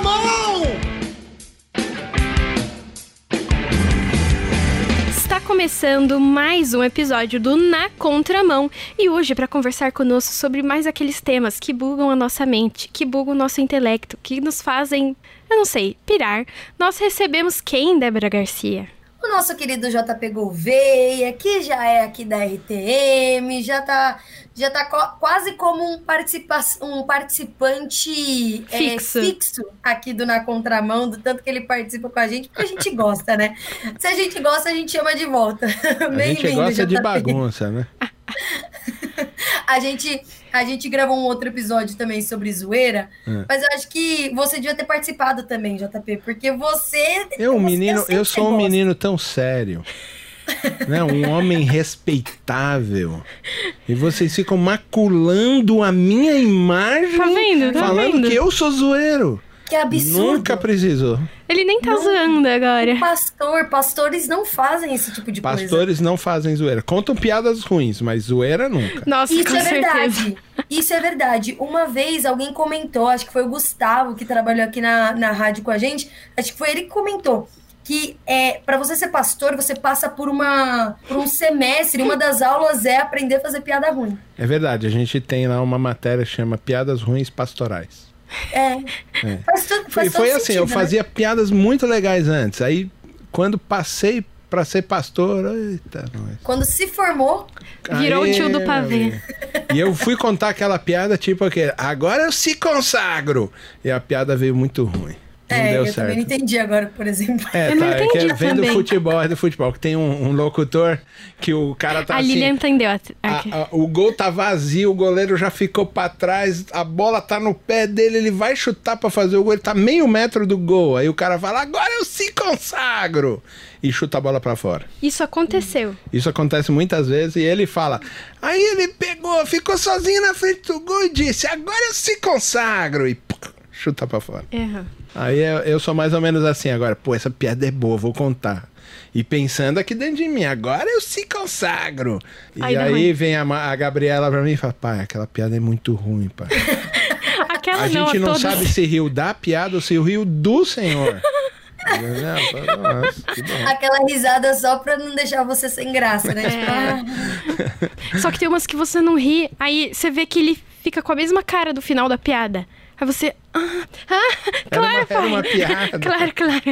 contramão! Está começando mais um episódio do Na Contramão e hoje para conversar conosco sobre mais aqueles temas que bugam a nossa mente, que bugam o nosso intelecto, que nos fazem, eu não sei, pirar. Nós recebemos quem, Débora Garcia? O nosso querido JP Gouveia, que já é aqui da RTM, já tá, já tá co quase como um, participa um participante fixo. É, fixo aqui do Na Contramão, do tanto que ele participa com a gente, porque a gente gosta, né? Se a gente gosta, a gente chama de volta. A gente gosta JP. de bagunça, né? a gente a gente gravou um outro episódio também sobre zoeira, é. mas eu acho que você devia ter participado também, JP, porque você. Eu, você, menino, eu, sou um gosta. menino tão sério. né? Um homem respeitável. E vocês ficam maculando a minha imagem. Tá vendo? Tá falando vendo? que eu sou zoeiro. Que absurdo. Nunca precisou. Ele nem tá não, zoando agora. Pastor, pastores não fazem esse tipo de pastores coisa. Pastores não fazem zoeira. Contam piadas ruins, mas zoeira nunca. Nossa, Isso com é certeza. verdade. Isso é verdade. Uma vez alguém comentou, acho que foi o Gustavo que trabalhou aqui na, na rádio com a gente, acho que foi ele que comentou que é para você ser pastor, você passa por uma por um semestre, uma das aulas é aprender a fazer piada ruim. É verdade, a gente tem lá uma matéria que chama Piadas Ruins Pastorais. É. é. Faz tudo, faz foi, foi assim, sentido, eu né? fazia piadas muito legais antes. Aí, quando passei para ser pastor, eita, nós. Quando se formou, virou o tio do pavê. E eu fui contar aquela piada tipo aquele, agora eu se consagro. E a piada veio muito ruim. Não é, deu eu certo. também não entendi agora, por exemplo. É, Eu não tá, é entendi vem do também. futebol, é do futebol, que tem um, um locutor que o cara tá a assim. Lilian entendeu. a- a- o gol tá vazio, o goleiro já ficou pra trás, a bola tá no pé dele, ele vai chutar pra fazer o gol, ele tá meio metro do gol. Aí o cara fala, agora eu se consagro! E chuta a bola pra fora. Isso aconteceu. Isso acontece muitas vezes e ele fala. Aí ele pegou, ficou sozinho na frente do gol e disse: Agora eu se consagro! E pum, chuta pra fora. Erra. Aí eu, eu sou mais ou menos assim agora. Pô, essa piada é boa, vou contar. E pensando aqui dentro de mim, agora eu se consagro. E Aí vem a, a Gabriela pra mim e fala: Pai, aquela piada é muito ruim, pai. Aquela A não, gente não todas. sabe se riu da piada ou se riu do Senhor. Nossa. Aquela risada só pra não deixar você sem graça, né? Tipo, ah, Só que tem umas que você não ri, aí você vê que ele fica com a mesma cara do final da piada. Aí você. Ah, ah, Era claro, uma- era uma piada. claro, claro.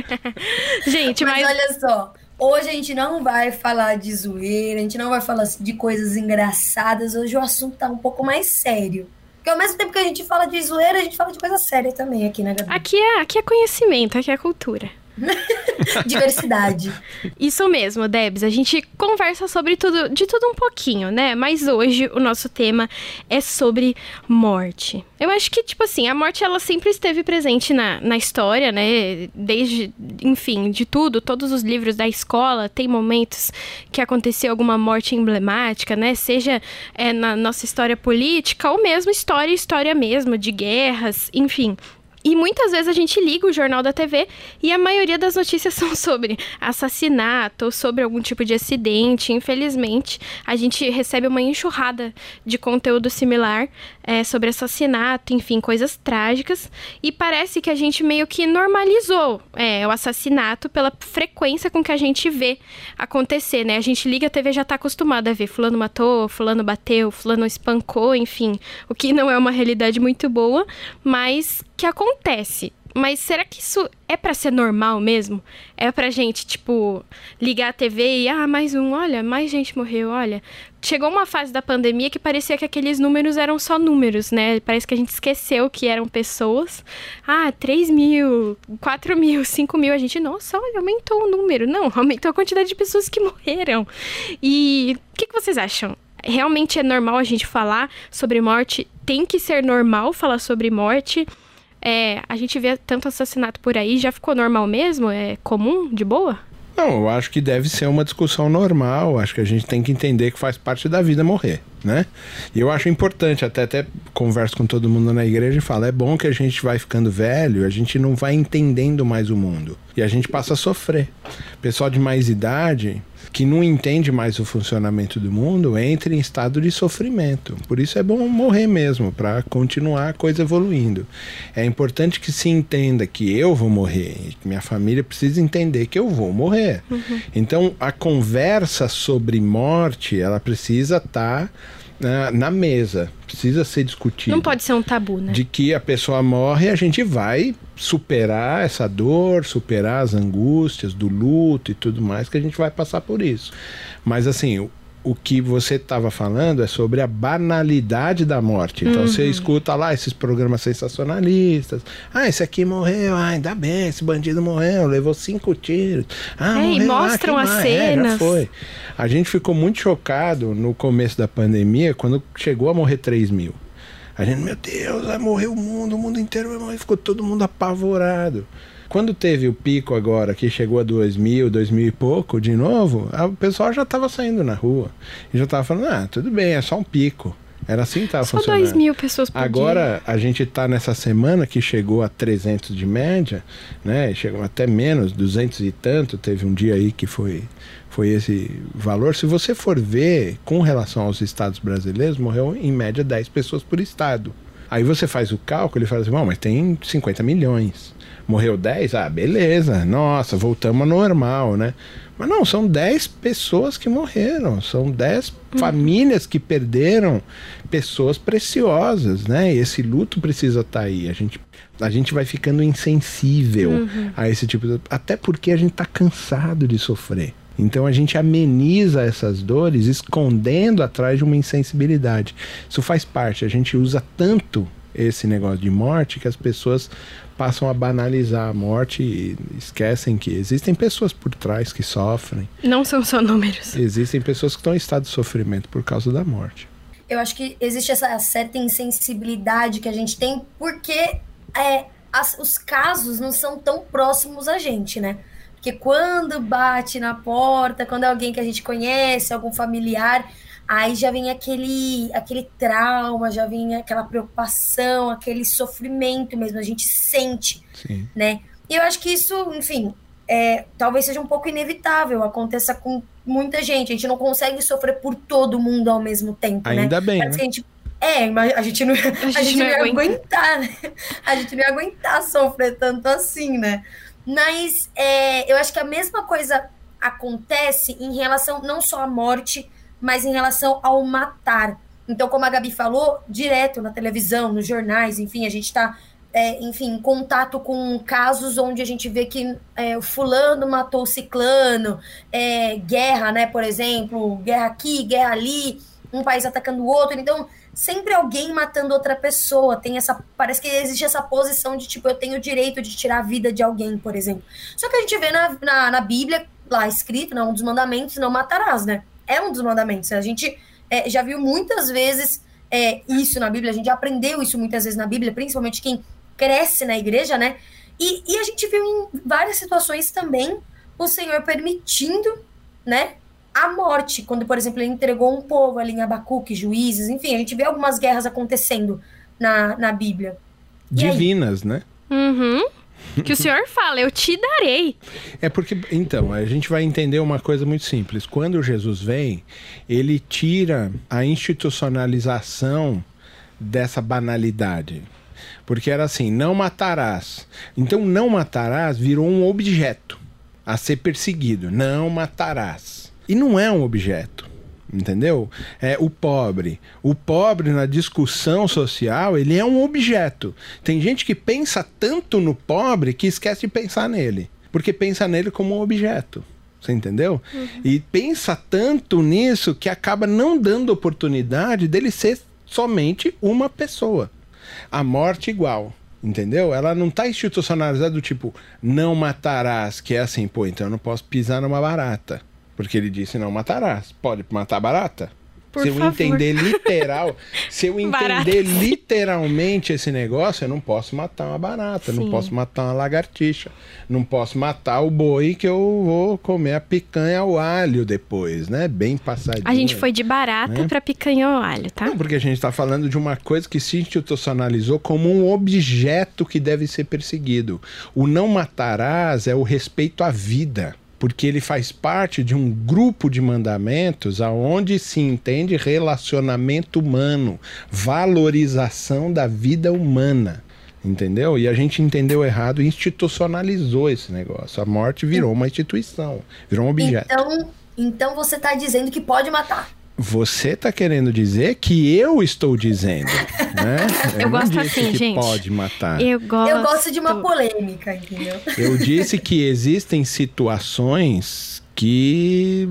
Gente, Mas, mas. olha só, hoje a gente não vai falar de zoeira, a gente não vai falar de coisas engraçadas. Hoje o assunto tá um pouco mais sério. Porque ao mesmo tempo que a gente fala de zoeira, a gente fala de coisa séria também aqui, né, Gabi? Aqui é, aqui é conhecimento, aqui é cultura. Diversidade. Isso mesmo, Debs. A gente conversa sobre tudo, de tudo um pouquinho, né? Mas hoje o nosso tema é sobre morte. Eu acho que, tipo assim, a morte ela sempre esteve presente na, na história, né? Desde, enfim, de tudo, todos os livros da escola tem momentos que aconteceu alguma morte emblemática, né? Seja é, na nossa história política ou mesmo história, história mesmo, de guerras, enfim. E muitas vezes a gente liga o jornal da TV e a maioria das notícias são sobre assassinato ou sobre algum tipo de acidente. Infelizmente, a gente recebe uma enxurrada de conteúdo similar é, sobre assassinato, enfim, coisas trágicas. E parece que a gente meio que normalizou é, o assassinato pela frequência com que a gente vê acontecer, né? A gente liga a TV já tá acostumado a ver fulano matou, fulano bateu, fulano espancou, enfim. O que não é uma realidade muito boa, mas que acontece. Mas será que isso é pra ser normal mesmo? É pra gente, tipo, ligar a TV e, ah, mais um, olha, mais gente morreu, olha. Chegou uma fase da pandemia que parecia que aqueles números eram só números, né? Parece que a gente esqueceu que eram pessoas. Ah, 3 mil, 4 mil, 5 mil. A gente, nossa, olha, aumentou o número. Não, aumentou a quantidade de pessoas que morreram. E o que, que vocês acham? Realmente é normal a gente falar sobre morte? Tem que ser normal falar sobre morte? É, a gente vê tanto assassinato por aí, já ficou normal mesmo? É comum, de boa? Não, eu acho que deve ser uma discussão normal. Acho que a gente tem que entender que faz parte da vida morrer, né? E eu acho importante, até, até converso com todo mundo na igreja e falo: é bom que a gente vai ficando velho, a gente não vai entendendo mais o mundo. E a gente passa a sofrer. Pessoal de mais idade, que não entende mais o funcionamento do mundo entre em estado de sofrimento. Por isso é bom morrer mesmo, para continuar a coisa evoluindo. É importante que se entenda que eu vou morrer, que minha família precisa entender que eu vou morrer. Uhum. Então a conversa sobre morte, ela precisa estar tá na, na mesa. Precisa ser discutido. Não pode ser um tabu, né? De que a pessoa morre e a gente vai superar essa dor, superar as angústias do luto e tudo mais, que a gente vai passar por isso. Mas assim, o que você estava falando é sobre a banalidade da morte. Então uhum. você escuta lá esses programas sensacionalistas. Ah, esse aqui morreu, ah, ainda bem, esse bandido morreu, levou cinco tiros. Ah, é, morreu, e mostram ah, as cenas. É, já foi. A gente ficou muito chocado no começo da pandemia, quando chegou a morrer 3 mil. A gente, meu Deus, vai morrer o mundo, o mundo inteiro vai morrer. Ficou todo mundo apavorado. Quando teve o pico agora, que chegou a 2 mil, 2 mil e pouco de novo, o pessoal já estava saindo na rua. E já estava falando, ah, tudo bem, é só um pico. Era assim que estava funcionando. Só 2 mil pessoas por Agora, dia. a gente está nessa semana que chegou a 300 de média, né? Chegou até menos, 200 e tanto. Teve um dia aí que foi, foi esse valor. Se você for ver, com relação aos estados brasileiros, morreu em média 10 pessoas por estado. Aí você faz o cálculo e fala assim, bom, mas tem 50 milhões morreu 10, ah, beleza, nossa, voltamos ao normal, né? Mas não, são 10 pessoas que morreram, são 10 uhum. famílias que perderam pessoas preciosas, né? E esse luto precisa estar tá aí. A gente, a gente vai ficando insensível uhum. a esse tipo de. Até porque a gente está cansado de sofrer. Então a gente ameniza essas dores escondendo atrás de uma insensibilidade. Isso faz parte, a gente usa tanto esse negócio de morte que as pessoas passam a banalizar a morte e esquecem que existem pessoas por trás que sofrem. Não são só números. Existem pessoas que estão em estado de sofrimento por causa da morte. Eu acho que existe essa certa insensibilidade que a gente tem porque é, as, os casos não são tão próximos a gente, né? Porque quando bate na porta, quando é alguém que a gente conhece, algum familiar, aí já vem aquele, aquele trauma, já vem aquela preocupação, aquele sofrimento mesmo, a gente sente, Sim. né? E eu acho que isso, enfim, é, talvez seja um pouco inevitável, aconteça com muita gente, a gente não consegue sofrer por todo mundo ao mesmo tempo, né? Ainda né? bem, né? A gente, é, a gente não, a gente, a gente não ia aguentar, aguentar né? A gente não ia aguentar sofrer tanto assim, né? Mas é, eu acho que a mesma coisa acontece em relação não só à morte, mas em relação ao matar. Então, como a Gabi falou, direto na televisão, nos jornais, enfim, a gente está, é, enfim, em contato com casos onde a gente vê que é, o fulano matou o ciclano, é, guerra, né, por exemplo, guerra aqui, guerra ali, um país atacando o outro. Então, sempre alguém matando outra pessoa. Tem essa. Parece que existe essa posição de tipo, eu tenho o direito de tirar a vida de alguém, por exemplo. Só que a gente vê na, na, na Bíblia, lá escrito, né, um dos mandamentos, não matarás, né? É um dos mandamentos. A gente é, já viu muitas vezes é, isso na Bíblia, a gente aprendeu isso muitas vezes na Bíblia, principalmente quem cresce na igreja, né? E, e a gente viu em várias situações também o Senhor permitindo, né? A morte, quando, por exemplo, ele entregou um povo ali em Abacuque, juízes, enfim, a gente vê algumas guerras acontecendo na, na Bíblia. E Divinas, aí? né? Uhum. Que o senhor fala, eu te darei. É porque, então, a gente vai entender uma coisa muito simples. Quando Jesus vem, ele tira a institucionalização dessa banalidade. Porque era assim, não matarás. Então, não matarás virou um objeto a ser perseguido. Não matarás. E não é um objeto entendeu? É o pobre. O pobre na discussão social, ele é um objeto. Tem gente que pensa tanto no pobre que esquece de pensar nele, porque pensa nele como um objeto. Você entendeu? Uhum. E pensa tanto nisso que acaba não dando oportunidade dele ser somente uma pessoa. A morte igual. Entendeu? Ela não está institucionalizada do tipo, não matarás, que é assim, pô, então eu não posso pisar numa barata. Porque ele disse não matarás. Pode matar barata? Por se eu favor. entender literal, se eu entender literalmente esse negócio, eu não posso matar uma barata, Sim. não posso matar uma lagartixa, não posso matar o boi que eu vou comer a picanha ao alho depois, né? Bem passadinho. A gente foi de barata né? para picanha ao alho, tá? Não, porque a gente está falando de uma coisa que se institucionalizou como um objeto que deve ser perseguido. O não matarás é o respeito à vida. Porque ele faz parte de um grupo de mandamentos aonde se entende relacionamento humano, valorização da vida humana. Entendeu? E a gente entendeu errado e institucionalizou esse negócio. A morte virou uma instituição, virou um objeto. Então, então você está dizendo que pode matar. Você está querendo dizer que eu estou dizendo, né? Eu, eu gosto assim, gente. Pode matar. Eu gosto. Eu gosto de uma polêmica, entendeu? Eu disse que existem situações que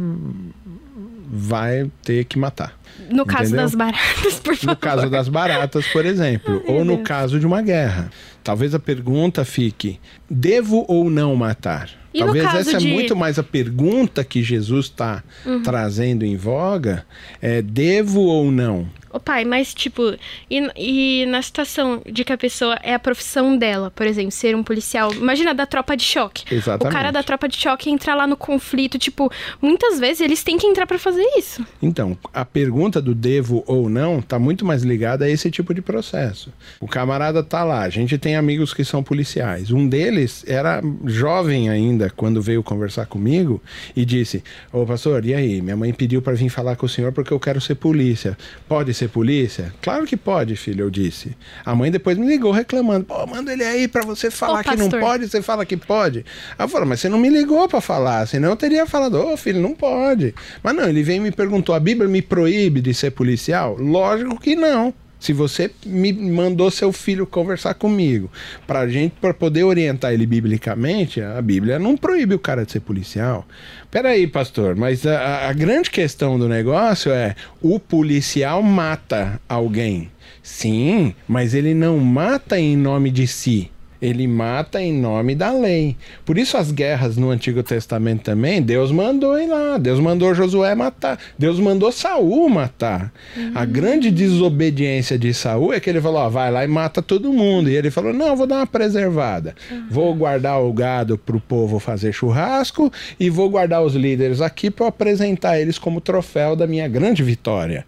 vai ter que matar. No caso das baratas, por favor. No caso das baratas, por exemplo, Ai, ou no Deus. caso de uma guerra. Talvez a pergunta fique: devo ou não matar? E Talvez essa de... é muito mais a pergunta que Jesus está uhum. trazendo em voga: é devo ou não? Ô pai, mas tipo, e, e, na situação de que a pessoa é a profissão dela, por exemplo, ser um policial, imagina da tropa de choque. Exatamente. O cara da tropa de choque entrar lá no conflito, tipo, muitas vezes eles têm que entrar para fazer isso. Então, a pergunta do devo ou não tá muito mais ligada a esse tipo de processo. O camarada tá lá, a gente tem amigos que são policiais. Um deles era jovem ainda quando veio conversar comigo e disse: "Ô pastor, e aí? Minha mãe pediu para vir falar com o senhor porque eu quero ser polícia. Pode ser polícia? Claro que pode, filho, eu disse. A mãe depois me ligou reclamando. Pô, manda ele aí para você falar Ô, que não pode, você fala que pode. Eu falei, mas você não me ligou para falar, senão eu teria falado, ô oh, filho, não pode. Mas não, ele veio e me perguntou, a Bíblia me proíbe de ser policial? Lógico que não. Se você me mandou seu filho conversar comigo para gente para poder orientar ele biblicamente, a Bíblia não proíbe o cara de ser policial. Peraí, pastor, mas a, a grande questão do negócio é o policial mata alguém. Sim, mas ele não mata em nome de si. Ele mata em nome da lei. Por isso as guerras no Antigo Testamento também, Deus mandou ir lá, Deus mandou Josué matar, Deus mandou Saul matar. Uhum. A grande desobediência de Saul é que ele falou: ó, vai lá e mata todo mundo. E ele falou: não, vou dar uma preservada. Uhum. Vou guardar o gado para o povo fazer churrasco e vou guardar os líderes aqui para apresentar eles como troféu da minha grande vitória.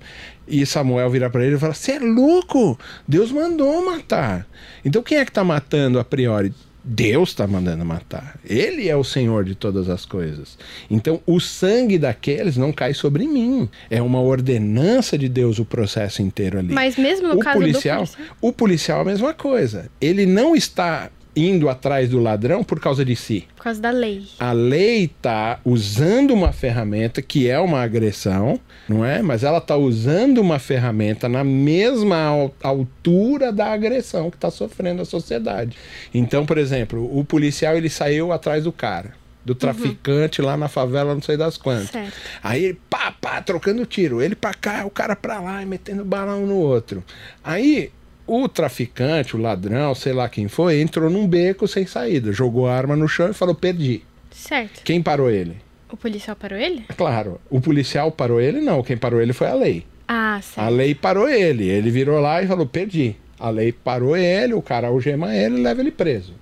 E Samuel vira para ele e fala: Você é louco? Deus mandou matar. Então quem é que está matando a priori? Deus está mandando matar. Ele é o Senhor de todas as coisas. Então, o sangue daqueles não cai sobre mim. É uma ordenança de Deus o processo inteiro ali. Mas mesmo no o caso policial, do policial, o policial é a mesma coisa. Ele não está indo atrás do ladrão por causa de si. Por causa da lei. A lei está usando uma ferramenta que é uma agressão, não é? Mas ela está usando uma ferramenta na mesma altura da agressão que está sofrendo a sociedade. Então, por exemplo, o policial ele saiu atrás do cara do traficante uhum. lá na favela, não sei das quantas. Certo. Aí ele, pá, pá, trocando tiro. Ele pra cá, o cara pra lá, metendo balão no outro. Aí o traficante, o ladrão, sei lá quem foi, entrou num beco sem saída, jogou a arma no chão e falou: perdi. Certo. Quem parou ele? O policial parou ele? Claro. O policial parou ele, não. Quem parou ele foi a lei. Ah, certo. A lei parou ele. Ele virou lá e falou: perdi. A lei parou ele, o cara algema ele e leva ele preso.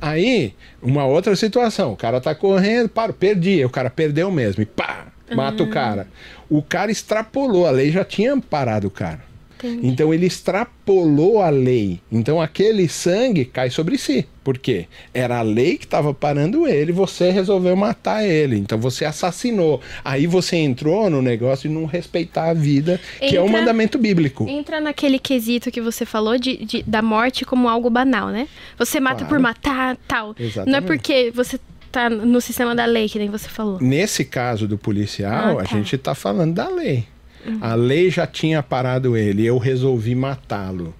Aí, uma outra situação: o cara tá correndo, parou, perdi. O cara perdeu mesmo e pá, mata uhum. o cara. O cara extrapolou, a lei já tinha parado o cara. Entendi. Então ele extrapolou a lei. Então aquele sangue cai sobre si. Por quê? Era a lei que estava parando ele, você resolveu matar ele. Então você assassinou. Aí você entrou no negócio de não respeitar a vida, entra, que é um mandamento bíblico. Entra naquele quesito que você falou de, de da morte como algo banal, né? Você mata claro. por matar, tal. Exatamente. Não é porque você tá no sistema da lei, que nem você falou. Nesse caso do policial, ah, tá. a gente está falando da lei. Uhum. A lei já tinha parado ele, eu resolvi matá-lo.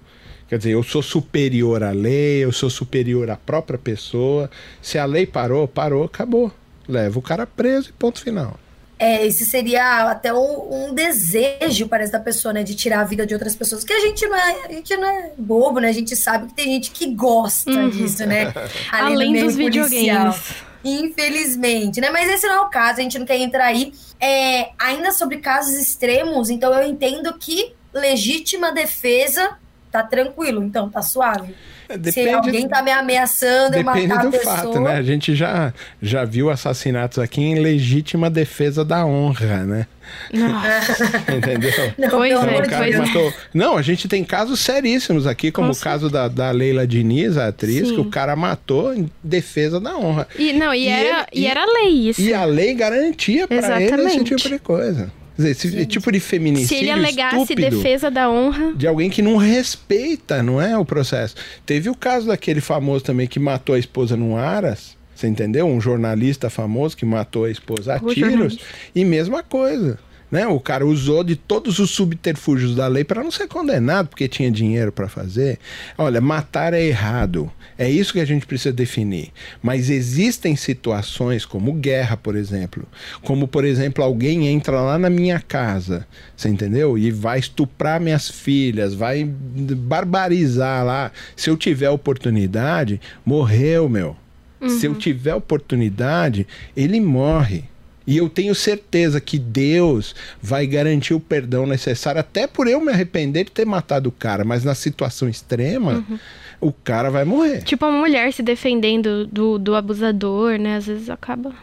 Quer dizer, eu sou superior à lei, eu sou superior à própria pessoa. Se a lei parou, parou, acabou. Leva o cara preso e ponto final. É, esse seria até um, um, desejo, parece, da pessoa, né? De tirar a vida de outras pessoas. Que a gente não é, a gente não é bobo, né? A gente sabe que tem gente que gosta uhum. disso, né? Além dos videogames. Infelizmente, né? Mas esse não é o caso, a gente não quer entrar aí. É, ainda sobre casos extremos, então eu entendo que legítima defesa tá tranquilo, então tá suave. É, Se depende- alguém tá me ameaçando, eu Depende matar a do pessoa. fato, né? A gente já, já viu assassinatos aqui em legítima defesa da honra, né? Não. Entendeu? Não, Pois é, pois é. matou. Não, a gente tem casos seríssimos aqui, como Com o caso da, da Leila Diniz, a atriz, Sim. que o cara matou em defesa da honra. E, não, e, E era, ele- e era lei isso. E a lei garantia pra ele esse tipo de coisa. Dizer, esse tipo de Se feminicídio ele alegasse defesa da honra. de alguém que não respeita, não é o processo. Teve o caso daquele famoso também que matou a esposa no Aras, você entendeu? Um jornalista famoso que matou a esposa a O tiros. jornalista. E mesma coisa. Né? O cara usou de todos os subterfúgios da lei para não ser condenado, porque tinha dinheiro para fazer. Olha, matar é errado. É isso que a gente precisa definir. Mas existem situações como guerra, por exemplo. Como, por exemplo, alguém entra lá na minha casa, você entendeu? E vai estuprar minhas filhas, vai barbarizar lá. Se eu tiver oportunidade, morreu, meu. Se eu tiver oportunidade, ele morre. E eu tenho certeza que Deus vai garantir o perdão necessário, até por eu me arrepender de ter matado o cara, mas na situação extrema, o cara vai morrer. Tipo, uma mulher se defendendo do, do abusador, né? Às vezes acaba.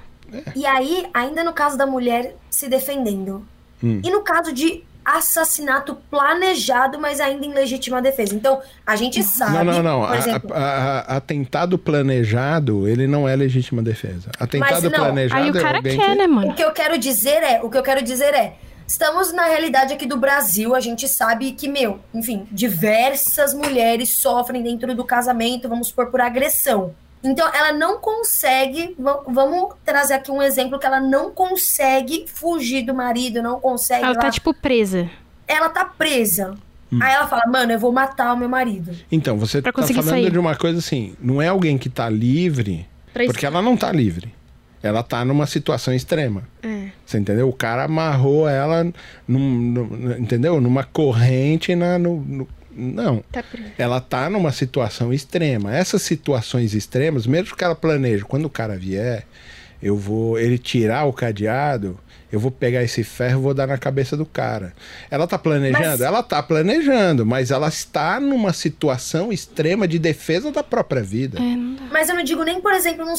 E aí, ainda no caso da mulher se defendendo. Hum. E no caso de assassinato planejado, mas ainda em legítima defesa. Então, a gente sabe. Não, não, não. A- exemplo, a- a- atentado planejado, ele não é legítima defesa. Atentado não, planejado Aí o é cara alguém quer, que... né, o mano? que eu quero dizer é, o que eu quero dizer é, estamos na realidade aqui do Brasil, a gente sabe que, meu, enfim, diversas mulheres sofrem dentro do casamento, vamos supor, por agressão. Então, ela não consegue, va- vamos trazer aqui um exemplo que ela não consegue fugir do marido, não consegue Ela lá- tá, tipo, presa. ela tá presa. Hum. Aí ela fala, mano, eu vou matar o meu marido. Então, você Pra tá falando sair. de uma coisa assim, não é alguém que tá livre, Pra isso- porque ela não tá livre. Ela tá numa situação extrema. É. Você entendeu? O cara amarrou ela, num, num- entendeu? Numa corrente na, no, no- Não. Tá. Ela tá numa situação extrema. Essas situações extremas, mesmo que ela planeje, quando o cara vier, eu vou. Ele tirar o cadeado, eu vou pegar esse ferro e vou dar na cabeça do cara. Ela tá planejando? Mas- Ela tá planejando, mas ela está numa situação extrema de defesa da própria vida. É, não dá. Mas eu não digo nem, por exemplo, num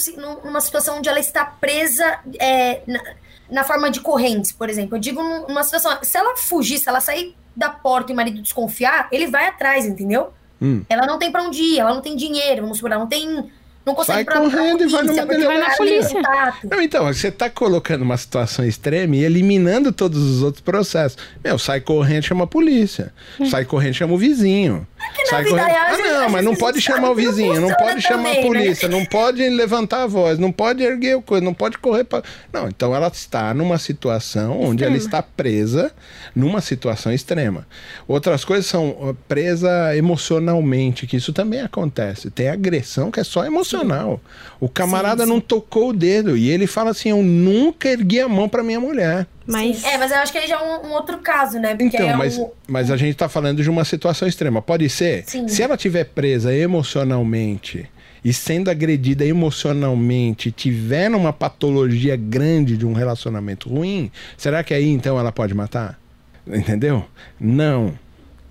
numa situação onde ela está presa é, na, na forma de correntes, por exemplo. Eu digo num- numa situação. Se ela fugir, se ela sair da porta e o marido desconfiar, ele vai atrás, entendeu? Hum. Ela não tem pra onde ir, ela não tem dinheiro, vamos supor, ela não tem. Não consegue ir pra, pra correndo e vai numa porque Vai na polícia. Não, então, você tá colocando uma situação extrema e eliminando todos os outros processos. Meu, sai corrente, chama a polícia. Sai corrente, chama o vizinho. Sai vida corrente... real, a Ah, não, a mas não pode chamar o não vizinho, não pode chamar a também, né? polícia, não pode levantar a voz, não pode erguer o coisa, não pode correr para. Não, então ela está numa situação onde ela Extrema. está presa numa situação extrema. Outras coisas são presa emocionalmente, que isso também acontece. Tem agressão que é só emocional. O camarada Sim, sim. não tocou o dedo e ele fala assim: Eu nunca ergui a mão para minha mulher. Mas. É, mas eu acho que aí já é um, um outro caso, né? Porque Então, é mas, um- mas a gente tá falando de uma situação extrema. Pode ser? Sim. Se ela estiver presa emocionalmente e sendo agredida emocionalmente, tiver uma patologia grande de um relacionamento ruim, será que aí então ela pode matar? Entendeu? Não.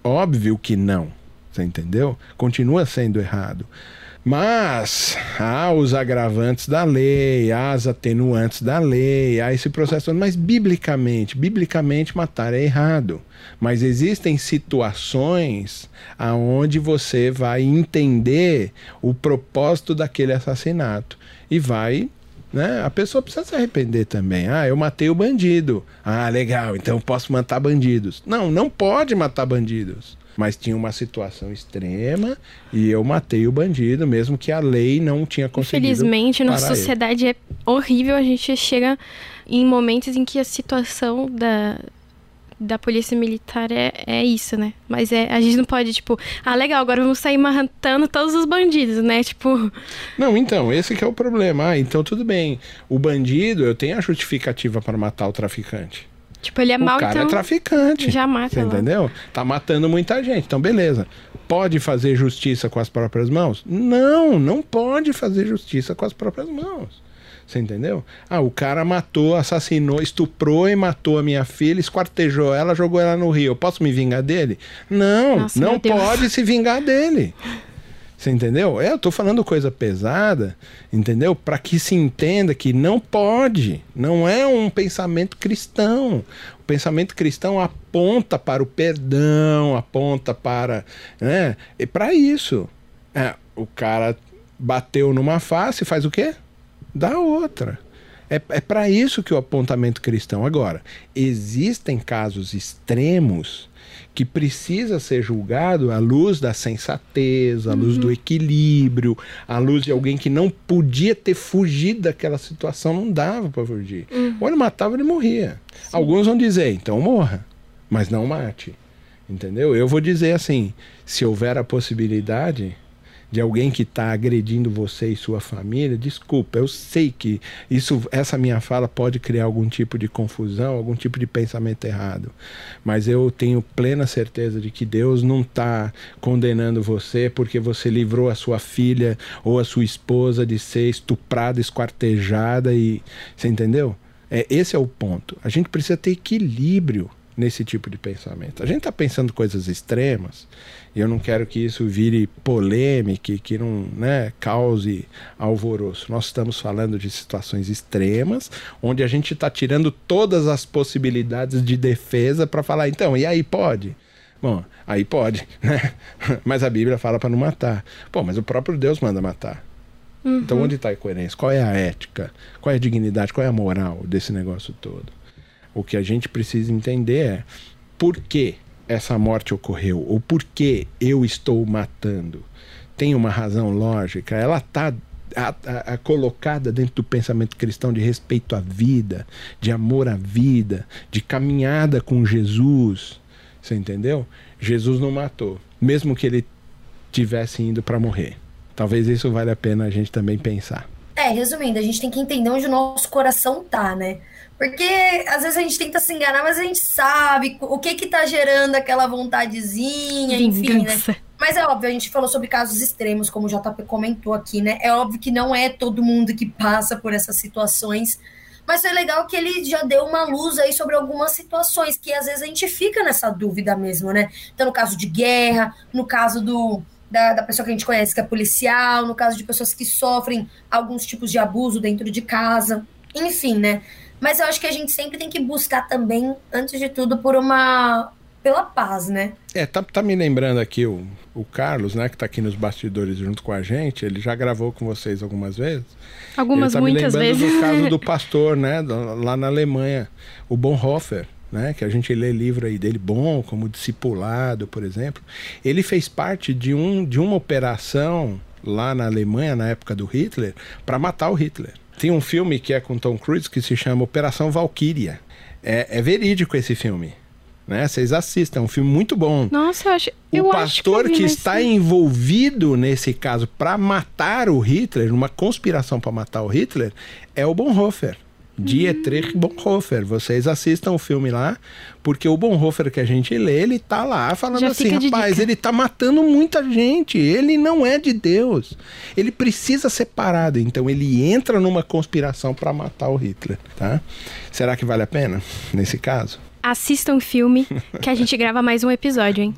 Óbvio que não. Você entendeu? Continua sendo errado. Mas há os agravantes da lei, há as atenuantes da lei, há esse processo. Mas biblicamente, biblicamente matar é errado. Mas existem situações aonde você vai entender o propósito daquele assassinato e vai né? A pessoa precisa se arrepender também. Ah, eu matei o bandido. Ah, legal, então posso matar bandidos. Não, não pode matar bandidos. Mas tinha uma situação extrema e eu matei o bandido, mesmo que a lei não tinha conseguido. Infelizmente, nossa parar ele. sociedade é horrível. A gente chega em momentos em que a situação da, da polícia militar é, é isso, né? Mas é, a gente não pode, tipo, ah, legal, agora vamos sair matando todos os bandidos, né? Tipo, Não, então, esse que é o problema. Ah, então tudo bem. O bandido, eu tenho a justificativa para matar o traficante. Tipo ele é o mal, cara então é traficante. já mata lá. entendeu? Tá matando muita gente. Então, beleza. Pode fazer justiça com as próprias mãos? Não, não pode fazer justiça com as próprias mãos. Você entendeu? Ah, o cara matou, assassinou, estuprou e matou a minha filha, esquartejou ela, jogou ela no rio. Eu posso me vingar dele? Não, Nossa, não pode se vingar dele. Você entendeu? É, eu tô falando coisa pesada, entendeu? Para que se entenda que não pode. Não é um pensamento cristão. O pensamento cristão aponta para o perdão, aponta para, né? E para isso, é, o cara bateu numa face, faz o quê? Dá outra. É, é para isso que o apontamento cristão. Agora, existem casos extremos que precisa ser julgado à luz da sensatez, à luz do equilíbrio, à luz de alguém que não podia ter fugido daquela situação, não dava para fugir. Ou ele matava, ou ele morria. Alguns vão dizer, então morra, mas não mate. Entendeu? Eu vou dizer assim: se houver a possibilidade de alguém que está agredindo você e sua família, desculpa, eu sei que isso, essa minha fala pode criar algum tipo de confusão, algum tipo de pensamento errado, mas eu tenho plena certeza de que Deus não está condenando você porque você livrou a sua filha ou a sua esposa de ser estuprada, esquartejada e você entendeu? É, esse é o ponto. A gente precisa ter equilíbrio nesse tipo de pensamento. A gente está pensando coisas extremas e eu não quero que isso vire polêmica, que não né, cause alvoroço. Nós estamos falando de situações extremas, onde a gente está tirando todas as possibilidades de defesa para falar, então, e aí pode? Bom, aí pode, né? Mas a Bíblia fala para não matar. Pô, mas o próprio Deus manda matar. Então onde está a coerência? Qual é a ética? Qual é a dignidade? Qual é a moral desse negócio todo? O que a gente precisa entender é por que essa morte ocorreu ou por que eu estou matando. Tem uma razão lógica? Ela está colocada dentro do pensamento cristão de respeito à vida, de amor à vida, de caminhada com Jesus. Você entendeu? Jesus não matou, mesmo que ele tivesse indo para morrer. Talvez isso valha a pena a gente também pensar. É, resumindo, a gente tem que entender onde o nosso coração tá, né? Porque às vezes a gente tenta se enganar, mas a gente sabe o que que tá gerando aquela vontadezinha, enfim, né? Vingança. Mas é óbvio, a gente falou sobre casos extremos, como o JP comentou aqui, né? É óbvio que não é todo mundo que passa por essas situações. Mas foi legal que ele já deu uma luz aí sobre algumas situações que às vezes a gente fica nessa dúvida mesmo, né? Então, no caso de guerra, no caso do, da, da pessoa que a gente conhece que é policial, no caso de pessoas que sofrem alguns tipos de abuso dentro de casa, enfim, né? Mas eu acho que a gente sempre tem que buscar também, antes de tudo, por uma. pela paz, né? É, tá, tá me lembrando aqui o, o Carlos, né, que tá aqui nos bastidores junto com a gente, ele já gravou com vocês algumas vezes. Algumas, ele tá muitas me lembrando vezes. do caso do pastor, né, do- lá na Alemanha, o Bonhoeffer, né, que a gente lê livro aí dele bom, como discipulado, por exemplo. Ele fez parte de, um, de uma operação lá na Alemanha, na época do Hitler, para matar o Hitler. Tem um filme que é com Tom Cruise que se chama Operação Valkyria. É, é verídico esse filme. Né? Vocês assistam, é um filme muito bom. Nossa, eu acho. O eu acho pastor vi, que, mas está envolvido nesse caso para matar o Hitler, numa conspiração para matar o Hitler, é o Bonhoeffer. Dietrich Bonhoeffer. Vocês assistam o filme lá, porque o Bonhoeffer que a gente lê, ele tá lá falando Já assim, rapaz, dica." ele tá matando muita gente, ele não é de Deus. Ele precisa ser parado, então ele entra numa conspiração para matar o Hitler, tá? Será que vale a pena nesse caso? Assistam o filme que a gente grava mais um episódio, hein?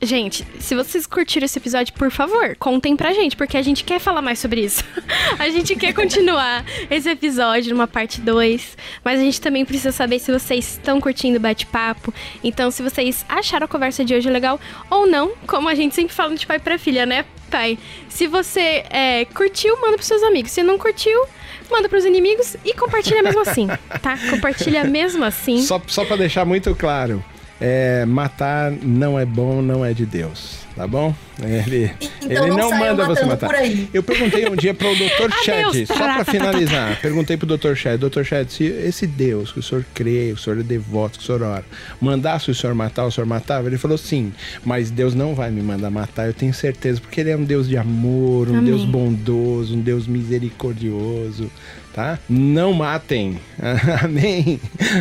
Gente, se vocês curtiram esse episódio, por favor, contem pra gente, porque a gente quer falar mais sobre isso. a gente quer continuar esse episódio numa parte 2, mas a gente também precisa saber se vocês estão curtindo o bate-papo. Então, se vocês acharam a conversa de hoje legal ou não, como a gente sempre fala de pai pra filha, né, pai? Se você é, curtiu, manda pros seus amigos. Se não curtiu, manda pros inimigos e compartilha mesmo assim, tá? Compartilha mesmo assim. Só, só para deixar muito claro, é, matar não é bom, não é de Deus, tá bom? Ele, Então ele não não manda você matar. por aí. Eu perguntei um dia para o Dr. Chad, só para finalizar, perguntei para o Dr. Chad, Dr. Chad, se esse Deus que o senhor crê, o senhor é devoto, que o senhor ora, mandasse o senhor matar, o senhor matava? Ele falou sim, mas Deus não vai me mandar matar, eu tenho certeza, porque ele é um Deus de amor, um Amém. Deus bondoso, um Deus misericordioso, tá? Não matem, amém?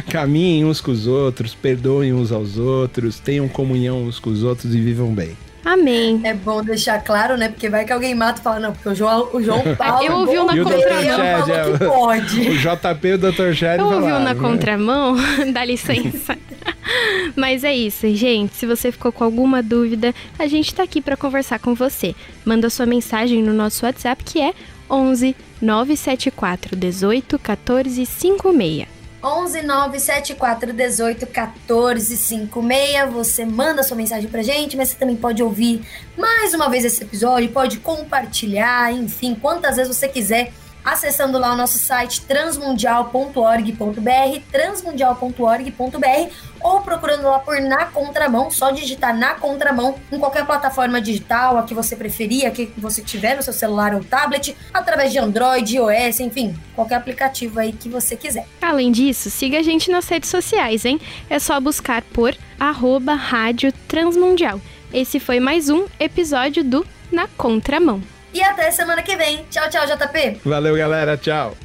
Caminhem uns com os outros, perdoem uns aos outros, tenham comunhão uns com os outros e vivam bem. Amém. É bom deixar claro, né? Porque vai que alguém mata e fala, não, porque o João, o João Paulo. Eu ouvi na contramão. falou que pode. O JP e o Dr. Shed Eu ouvi na né? contramão, dá licença. Mas é isso, gente. Se você ficou com alguma dúvida, a gente tá aqui para conversar com você. Manda sua mensagem no nosso WhatsApp que é 11 974 18 14 56. 11 974 18 14 56. Você manda sua mensagem pra gente, mas você também pode ouvir mais uma vez esse episódio, pode compartilhar, enfim, quantas vezes você quiser, acessando lá o nosso site transmundial.org.br, transmundial.org.br, ou procurando lá por Na Contramão, só digitar Na Contramão em qualquer plataforma digital, a que você preferir, a que você tiver no seu celular ou tablet, através de Android, iOS, enfim, qualquer aplicativo aí que você quiser. Além disso, siga a gente nas redes sociais, hein? É só buscar por arroba Rádio Transmundial. Esse foi mais um episódio do Na Contramão. E até semana que vem. Tchau, tchau, JP. Valeu, galera. Tchau.